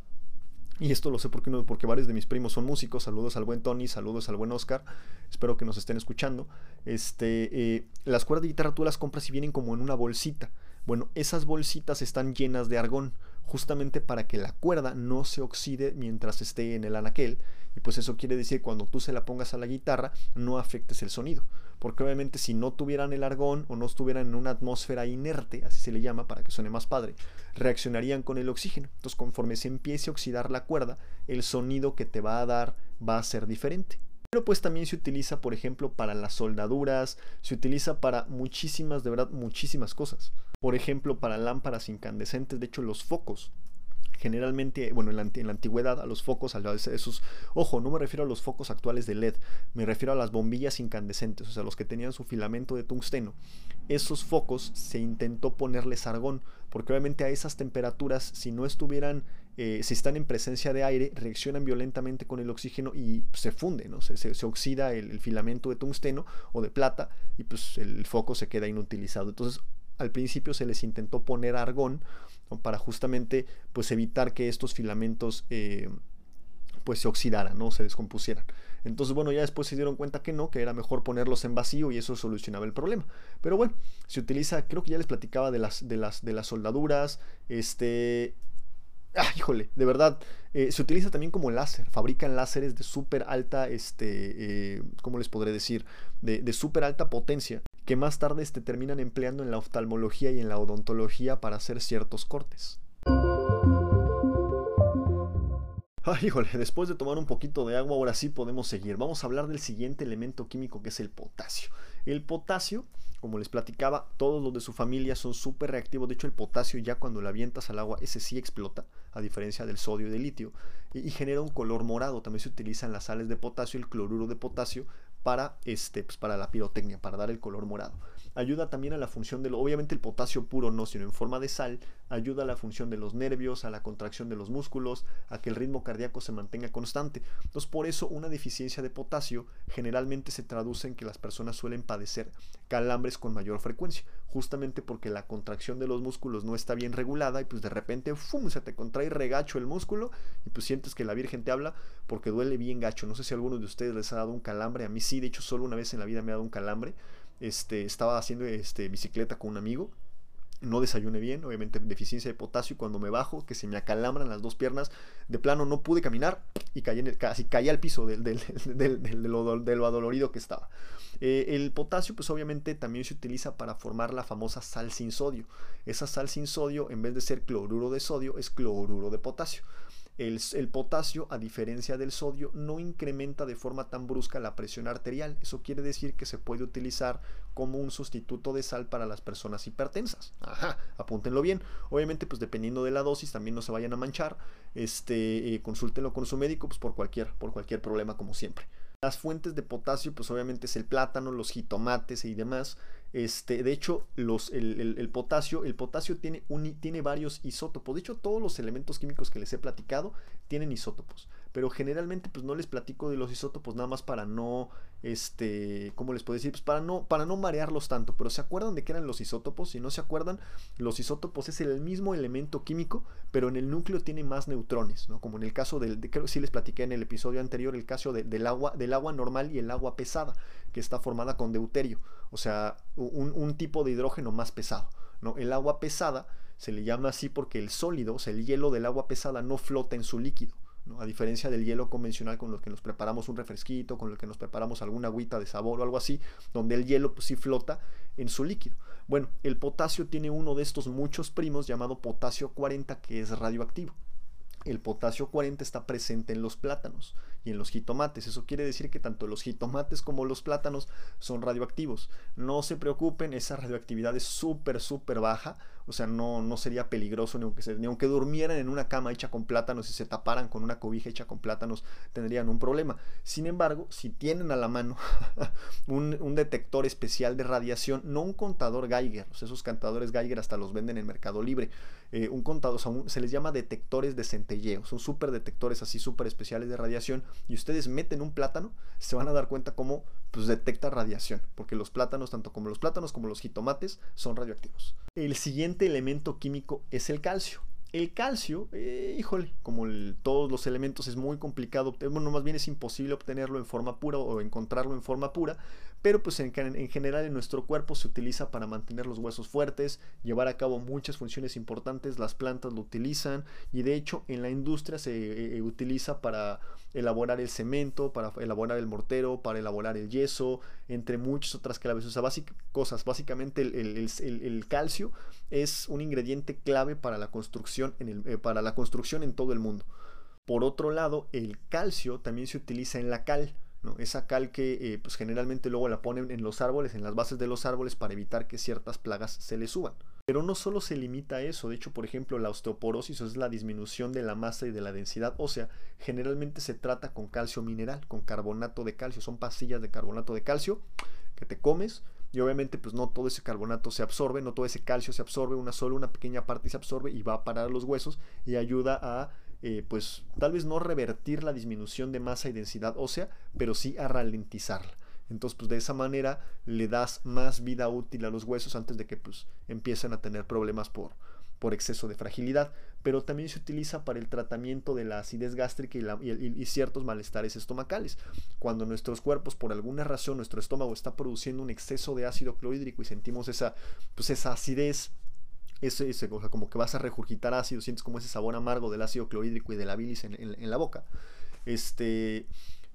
y esto lo sé porque, porque varios de mis primos son músicos. Saludos al buen Tony, saludos al buen Oscar. Espero que nos estén escuchando. Este, eh, las cuerdas de guitarra tú las compras y vienen como en una bolsita. Bueno, esas bolsitas están llenas de argón. justamente para que la cuerda no se oxide mientras esté en el anaquel. Y pues eso quiere decir cuando tú se la pongas a la guitarra no afectes el sonido. Porque obviamente si no tuvieran el argón o no estuvieran en una atmósfera inerte, así se le llama para que suene más padre, reaccionarían con el oxígeno. Entonces conforme se empiece a oxidar la cuerda, el sonido que te va a dar va a ser diferente. Pero pues también se utiliza, por ejemplo, para las soldaduras, se utiliza para muchísimas, de verdad, muchísimas cosas. Por ejemplo, para lámparas incandescentes, de hecho los focos generalmente, bueno, en la, antigüedad a los focos, a esos, ojo, no me refiero a los focos actuales de LED, me refiero a las bombillas incandescentes, o sea, los que tenían su filamento de tungsteno. Esos focos se intentó ponerles argón, porque obviamente a esas temperaturas, si no estuvieran, eh, si están en presencia de aire, reaccionan violentamente con el oxígeno y se funde, ¿no? Se, se, oxida el, el, filamento de tungsteno o de plata y pues el foco se queda inutilizado. Entonces, al principio se les intentó poner argón para justamente pues evitar que estos filamentos eh, pues se oxidaran, ¿no? se descompusieran. Entonces, bueno, ya después se dieron cuenta que no, que era mejor ponerlos en vacío y eso solucionaba el problema. Pero bueno, se utiliza, creo que ya les platicaba de las, de las, de las soldaduras, este... Ah, híjole, de verdad, eh, se utiliza también como láser, fabrican láseres de súper alta, este, eh, ¿cómo les podré decir? De, de súper alta potencia que más tarde se terminan empleando en la oftalmología y en la odontología para hacer ciertos cortes. Ay, híjole, después de tomar un poquito de agua, ahora sí podemos seguir. Vamos a hablar del siguiente elemento químico que es el potasio. El potasio, como les platicaba, todos los de su familia son súper reactivos. De hecho, el potasio ya cuando lo avientas al agua, ese sí explota, a diferencia del sodio y del litio, y, genera un color morado. También se utilizan las sales de potasio, el cloruro de potasio, para, este, pues, para la pirotecnia, para dar el color morado. Ayuda también a la función de, lo, obviamente el potasio puro no, sino en forma de sal, ayuda a la función de los nervios, a la contracción de los músculos, a que el ritmo cardíaco se mantenga constante. Entonces por eso una deficiencia de potasio generalmente se traduce en que las personas suelen padecer calambres con mayor frecuencia, justamente porque la contracción de los músculos no está bien regulada y pues de repente ¡fum! se te contrae regacho el músculo y pues sientes que la Virgen te habla porque duele bien gacho. No sé si a alguno de ustedes les ha dado un calambre, a mí sí, de hecho solo una vez en la vida me ha dado un calambre. Este, estaba haciendo este, bicicleta con un amigo no desayuné bien, obviamente deficiencia de potasio, y cuando me bajo, que se me acalambran las dos piernas, de plano no pude caminar y caí casi caí al piso del, de lo adolorido que estaba. Eh, el potasio, pues obviamente también se utiliza para formar la famosa sal sin sodio. Esa sal sin sodio, en vez de ser cloruro de sodio, es cloruro de potasio. El, potasio, a diferencia del sodio, no incrementa de forma tan brusca la presión arterial. Eso quiere decir que se puede utilizar como un sustituto de sal para las personas hipertensas. Ajá, apúntenlo bien. Obviamente, pues dependiendo de la dosis, también no se vayan a manchar. Este, eh, consúltenlo con su médico, pues por cualquier, por cualquier problema, como siempre. Las fuentes de potasio, pues obviamente es el plátano, los jitomates y demás. Este, de hecho, los, el, potasio, el potasio tiene, tiene varios isótopos. De hecho, todos los elementos químicos que les he platicado tienen isótopos. Pero generalmente, pues no les platico de los isótopos nada más para no, este, ¿cómo les puedo decir? Pues para no, para no marearlos tanto. Pero ¿se acuerdan de qué eran los isótopos? Si no se acuerdan, los isótopos es el mismo elemento químico, pero en el núcleo tiene más neutrones, ¿no? Como en el caso del, creo que sí les platiqué en el episodio anterior, el caso del, agua, del agua normal y el agua pesada, que está formada con deuterio. O sea, un, tipo de hidrógeno más pesado. ¿no? El agua pesada se le llama así porque el sólido, o sea, el hielo del agua pesada no flota en su líquido. A diferencia del hielo convencional con el que nos preparamos un refresquito, con el que nos preparamos alguna agüita de sabor o algo así, donde el hielo pues, sí flota en su líquido. Bueno, el potasio tiene uno de estos muchos primos llamado potasio 40 que es radioactivo el potasio 40 está presente en los plátanos y en los jitomates. Eso quiere decir que tanto los jitomates como los plátanos son radioactivos. No se preocupen, esa radioactividad es súper, súper baja. O sea, no, no sería peligroso ni aunque, se, ni aunque durmieran en una cama hecha con plátanos y se taparan con una cobija hecha con plátanos, tendrían un problema. Sin embargo, si tienen a la mano un, detector especial de radiación, no un contador Geiger, esos contadores Geiger hasta los venden en Mercado Libre, eh, un contador, se les llama detectores de centelleo, son súper detectores así súper especiales de radiación y ustedes meten un plátano, se van a dar cuenta cómo pues, detecta radiación, porque los plátanos, tanto como los plátanos como los jitomates, son radioactivos. El siguiente elemento químico es el calcio. El calcio, eh, híjole, como todos los elementos es muy complicado, bueno, más bien es imposible obtenerlo en forma pura o encontrarlo en forma pura, pero pues en, general en nuestro cuerpo se utiliza para mantener los huesos fuertes, llevar a cabo muchas funciones importantes, las plantas lo utilizan y de hecho en la industria se eh, eh, utiliza para elaborar el cemento, para elaborar el mortero, para elaborar el yeso, entre muchas otras claves, o sea, cosas. Básicamente el, calcio es un ingrediente clave para la construcción en, eh, para la construcción en todo el mundo. Por otro lado, el calcio también se utiliza en la cal. Esa cal que eh, pues generalmente luego la ponen en los árboles, en las bases de los árboles para evitar que ciertas plagas se le suban. Pero no solo se limita a eso, de hecho, por ejemplo, la osteoporosis es la disminución de la masa y de la densidad ósea. Generalmente se trata con calcio mineral, con carbonato de calcio, son pastillas de carbonato de calcio que te comes y obviamente pues no todo ese carbonato se absorbe, no todo ese calcio se absorbe, una sola, una pequeña parte se absorbe y va a parar los huesos y ayuda a eh, pues tal vez no revertir la disminución de masa y densidad ósea, pero sí a ralentizarla. Entonces, pues de esa manera le das más vida útil a los huesos antes de que pues empiecen a tener problemas por, por exceso de fragilidad. Pero también se utiliza para el tratamiento de la acidez gástrica y, y, ciertos malestares estomacales. Cuando nuestros cuerpos, por alguna razón, nuestro estómago está produciendo un exceso de ácido clorhídrico y sentimos esa, pues esa acidez ese, como que vas a regurgitar ácido, sientes como ese sabor amargo del ácido clorhídrico y de la bilis en, la boca. Este,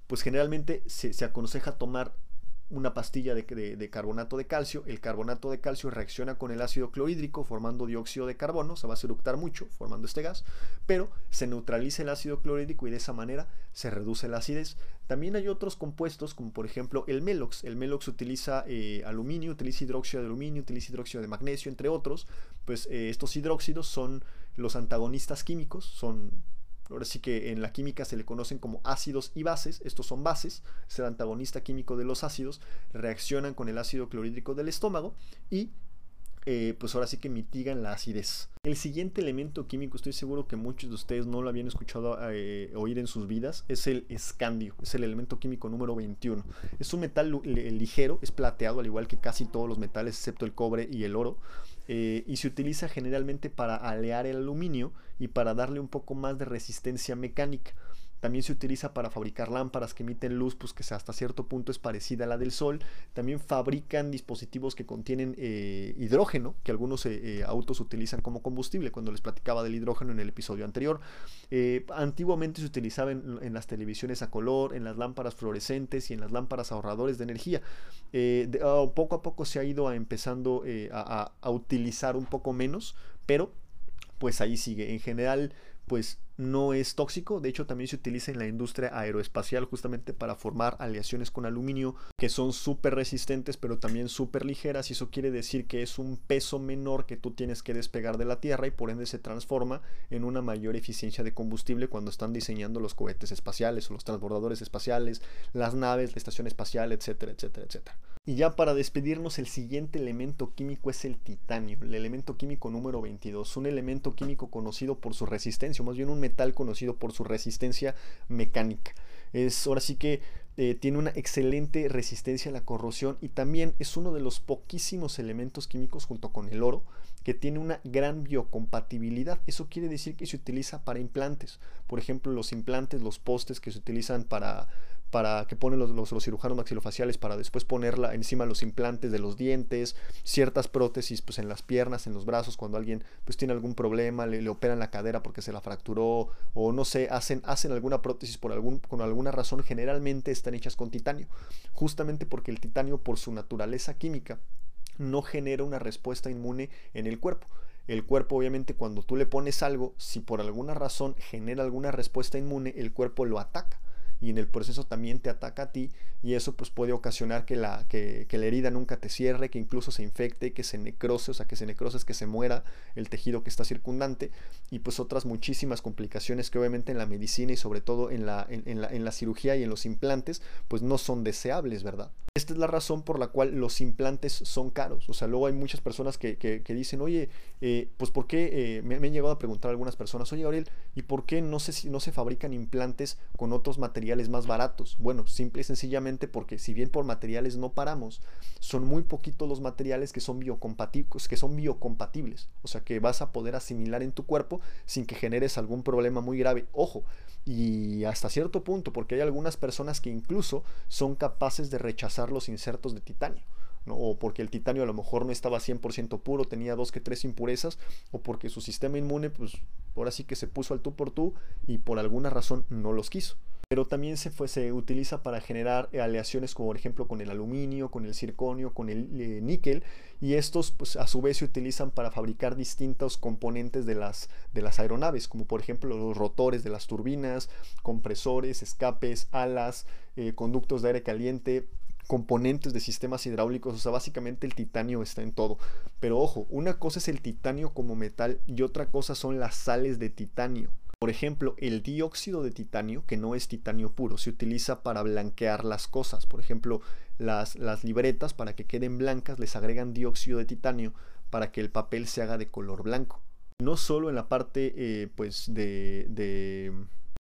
pues generalmente se aconseja tomar una pastilla de, carbonato de calcio. El carbonato de calcio reacciona con el ácido clorhídrico formando dióxido de carbono, se va a eructar mucho formando este gas, pero se neutraliza el ácido clorhídrico y de esa manera se reduce la acidez. También hay otros compuestos como por ejemplo el Melox. El Melox utiliza eh, aluminio, utiliza hidróxido de aluminio, utiliza hidróxido de magnesio, entre otros. Pues eh, estos hidróxidos son los antagonistas químicos, son Ahora sí que en la química se le conocen como ácidos y bases. Estos son bases, es el antagonista químico de los ácidos, reaccionan con el ácido clorhídrico del estómago y eh, pues ahora sí que mitigan la acidez. El siguiente elemento químico, estoy seguro que muchos de ustedes no lo habían escuchado eh, oír en sus vidas, es el escandio, es el elemento químico número 21. Es un metal ligero, es plateado al igual que casi todos los metales excepto el cobre y el oro. Eh, y se utiliza generalmente para alear el aluminio y para darle un poco más de resistencia mecánica. También se utiliza para fabricar lámparas que emiten luz, pues que hasta cierto punto es parecida a la del sol. También fabrican dispositivos que contienen eh, hidrógeno, que algunos eh, eh, autos utilizan como combustible, cuando les platicaba del hidrógeno en el episodio anterior. antiguamente se utilizaba en, las televisiones a color, en las lámparas fluorescentes y en las lámparas ahorradores de energía. Oh, poco a poco se ha ido empezando a utilizar un poco menos, pero pues ahí sigue. En general, pues no es tóxico, de hecho también se utiliza en la industria aeroespacial justamente para formar aleaciones con aluminio que son súper resistentes pero también súper ligeras y eso quiere decir que es un peso menor que tú tienes que despegar de la Tierra y por ende se transforma en una mayor eficiencia de combustible cuando están diseñando los cohetes espaciales o los transbordadores espaciales, las naves, la estación espacial, etcétera, etcétera, etcétera. Y ya para despedirnos, el siguiente elemento químico es el titanio, el elemento químico número 22, un elemento químico conocido por su resistencia, más bien un metal conocido por su resistencia mecánica. Es ahora sí que eh, tiene una excelente resistencia a la corrosión y también es uno de los poquísimos elementos químicos junto con el oro que tiene una gran biocompatibilidad. Eso quiere decir que se utiliza para implantes. Por ejemplo, los implantes, los postes que se utilizan para para que ponen los, los, cirujanos maxilofaciales para después ponerla encima los implantes de los dientes, ciertas prótesis pues en las piernas, en los brazos, cuando alguien pues tiene algún problema, le, operan la cadera porque se la fracturó o no sé, hacen, hacen alguna prótesis por algún, con alguna razón, generalmente están hechas con titanio, justamente porque el titanio por su naturaleza química no genera una respuesta inmune en el cuerpo. El cuerpo obviamente cuando tú le pones algo, si por alguna razón genera alguna respuesta inmune, el cuerpo lo ataca y en el proceso también te ataca a ti y eso pues puede ocasionar que la, que, la herida nunca te cierre, que incluso se infecte, que se necrose, o sea que se necrose es que se muera el tejido que está circundante y pues otras muchísimas complicaciones que obviamente en la medicina y sobre todo en la, en, la, en la cirugía y en los implantes pues no son deseables, ¿verdad? Esta es la razón por la cual los implantes son caros. O sea, luego hay muchas personas que, que, dicen, oye, eh, pues ¿por qué? Eh, me, han llegado a preguntar algunas personas, oye Gabriel, ¿y por qué no se, no se fabrican implantes con otros materiales más baratos? Bueno, simple y sencillamente porque si bien por materiales no paramos, son muy poquitos los materiales que son biocompatibles, o sea que vas a poder asimilar en tu cuerpo sin que generes algún problema muy grave. Ojo, y hasta cierto punto, porque hay algunas personas que incluso son capaces de rechazar los insertos de titanio o porque el titanio a lo mejor no estaba 100% puro, tenía dos que tres impurezas, o porque su sistema inmune, pues ahora sí que se puso al tú por tú y por alguna razón no los quiso. Pero también se, utiliza para generar aleaciones como por ejemplo con el aluminio, con el circonio, con el eh, níquel y estos pues a su vez se utilizan para fabricar distintos componentes de las, de las aeronaves como por ejemplo los rotores de las turbinas, compresores, escapes, alas, eh, conductos de aire caliente, componentes de sistemas hidráulicos, o sea, básicamente el titanio está en todo. Pero ojo, una cosa es el titanio como metal y otra cosa son las sales de titanio. Por ejemplo, el dióxido de titanio, que no es titanio puro, se utiliza para blanquear las cosas. Por ejemplo, las, las libretas, para que queden blancas, les agregan dióxido de titanio para que el papel se haga de color blanco. No solo en la parte eh, pues de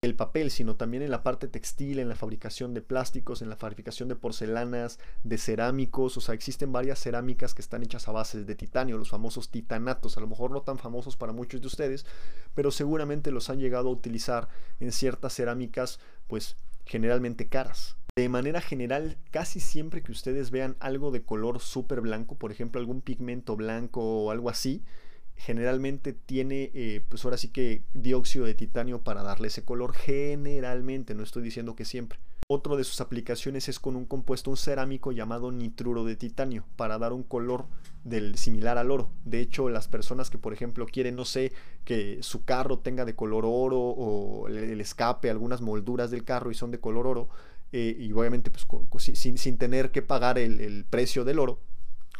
el papel, sino también en la parte textil, en la fabricación de plásticos, en la fabricación de porcelanas, de cerámicos, o sea, existen varias cerámicas que están hechas a base de titanio, los famosos titanatos, a lo mejor no tan famosos para muchos de ustedes, pero seguramente los han llegado a utilizar en ciertas cerámicas, pues generalmente caras. De manera general, casi siempre que ustedes vean algo de color súper blanco, por ejemplo algún pigmento blanco o algo así, generalmente tiene, eh, pues ahora sí que dióxido de titanio para darle ese color. Generalmente, no estoy diciendo que siempre. Otro de sus aplicaciones es con un compuesto, un cerámico llamado nitruro de titanio, para dar un color del similar al oro. De hecho, las personas que, por ejemplo, quieren, no sé, que su carro tenga de color oro o el escape, algunas molduras del carro y son de color oro, eh, y obviamente pues, sin, sin, tener que pagar el, el precio del oro,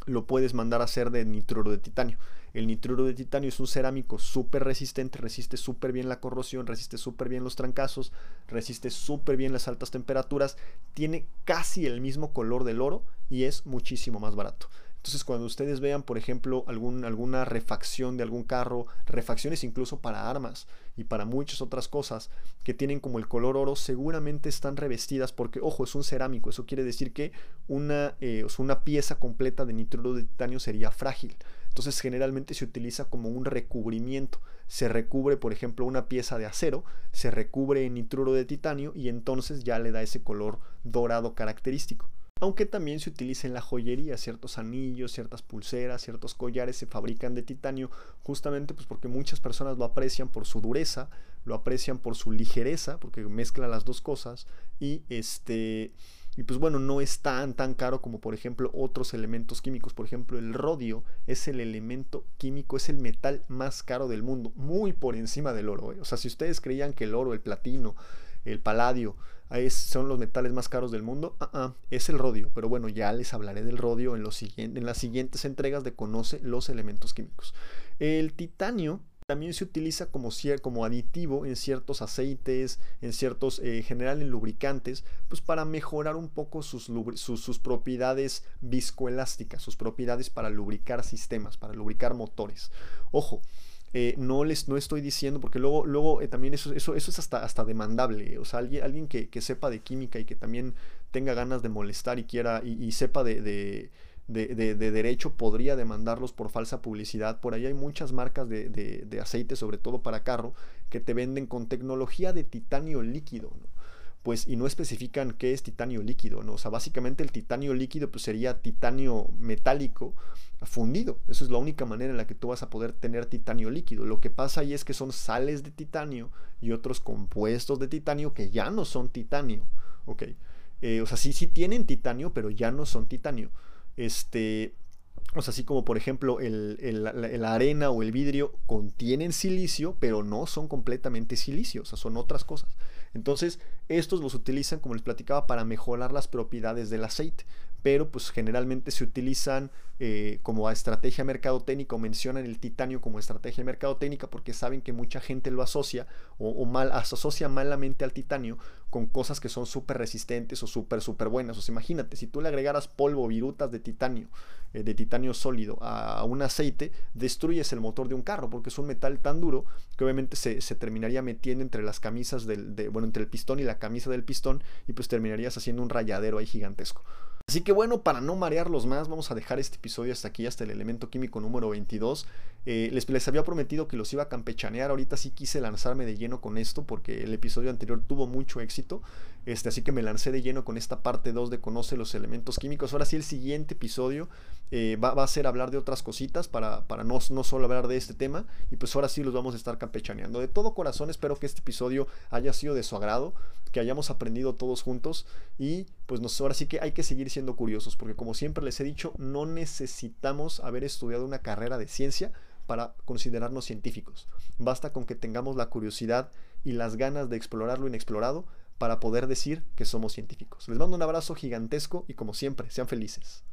lo puedes mandar a hacer de nitruro de titanio. El nitruro de titanio es un cerámico súper resistente, resiste súper bien la corrosión, resiste súper bien los trancazos, resiste súper bien las altas temperaturas, tiene casi el mismo color del oro y es muchísimo más barato. Entonces cuando ustedes vean, por ejemplo, alguna refacción de algún carro, refacciones incluso para armas y para muchas otras cosas que tienen como el color oro, seguramente están revestidas porque, ojo, es un cerámico. Eso quiere decir que una, eh, una pieza completa de nitruro de titanio sería frágil. Entonces generalmente se utiliza como un recubrimiento. Se recubre, por ejemplo, una pieza de acero, se recubre en nitruro de titanio y entonces ya le da ese color dorado característico. Aunque también se utiliza en la joyería, ciertos anillos, ciertas pulseras, ciertos collares se fabrican de titanio, justamente pues porque muchas personas lo aprecian por su dureza, lo aprecian por su ligereza, porque mezcla las dos cosas, y este y pues bueno, no es tan tan caro como por ejemplo otros elementos químicos. Por ejemplo, el rodio es el elemento químico, es el metal más caro del mundo, muy por encima del oro. ¿eh? O sea, si ustedes creían que el oro, el platino, el paladio son los metales más caros del mundo, ah, ah, es el rodio. Pero bueno, ya les hablaré del rodio en, los en las siguientes entregas de Conoce los elementos químicos. El titanio también se utiliza como, como aditivo en ciertos aceites, en ciertos, eh, general en lubricantes, pues para mejorar un poco sus, sus, propiedades viscoelásticas, sus propiedades para lubricar sistemas, para lubricar motores. Ojo, eh, no les no estoy diciendo, porque luego, luego eh, también eso, eso, eso es hasta, hasta demandable. O sea, alguien, alguien que, sepa de química y que también tenga ganas de molestar y quiera y, sepa de, derecho podría demandarlos por falsa publicidad. Por ahí hay muchas marcas de, aceite, sobre todo para carro, que te venden con tecnología de titanio líquido. Pues, y no especifican qué es titanio líquido, ¿no? O sea, básicamente el titanio líquido pues, sería titanio metálico fundido. Eso es la única manera en la que tú vas a poder tener titanio líquido. Lo que pasa ahí es que son sales de titanio y otros compuestos de titanio que ya no son titanio. ¿Ok? Eh, o sea, sí, sí tienen titanio, pero ya no son titanio. Este, o sea, así como por ejemplo el, la, arena o el vidrio contienen silicio, pero no son completamente silicio, o sea, son otras cosas. Entonces, estos los utilizan, como les platicaba, para mejorar las propiedades del aceite, pero pues generalmente se utilizan eh, como estrategia mercadotécnica o mencionan el titanio como estrategia mercadotécnica porque saben que mucha gente lo asocia o, mal, asocia malamente al titanio con cosas que son súper resistentes o súper, súper buenas. O sea, imagínate, si tú le agregaras polvo, virutas de titanio, eh, de titanio sólido a, un aceite, destruyes el motor de un carro porque es un metal tan duro que obviamente se, terminaría metiendo entre las camisas del, bueno, entre el pistón y la camisa del pistón y pues terminarías haciendo un rayadero ahí gigantesco. Así que bueno, para no marearlos más, vamos a dejar este episodio hasta aquí, hasta el elemento químico número 22. Eh, les, les, había prometido que los iba a campechanear, ahorita sí quise lanzarme de lleno con esto porque el episodio anterior tuvo mucho éxito. Este, así que me lancé de lleno con esta parte 2 de Conoce los elementos químicos. Ahora sí, el siguiente episodio eh, va, a ser hablar de otras cositas para, para no, no, solo hablar de este tema. Y pues ahora sí los vamos a estar campechaneando. De todo corazón espero que este episodio haya sido de su agrado, que hayamos aprendido todos juntos. Y pues nos, ahora sí que hay que seguir siendo curiosos, porque como siempre les he dicho, no necesitamos haber estudiado una carrera de ciencia para considerarnos científicos. Basta con que tengamos la curiosidad y las ganas de explorar lo inexplorado para poder decir que somos científicos. Les mando un abrazo gigantesco y como siempre, sean felices.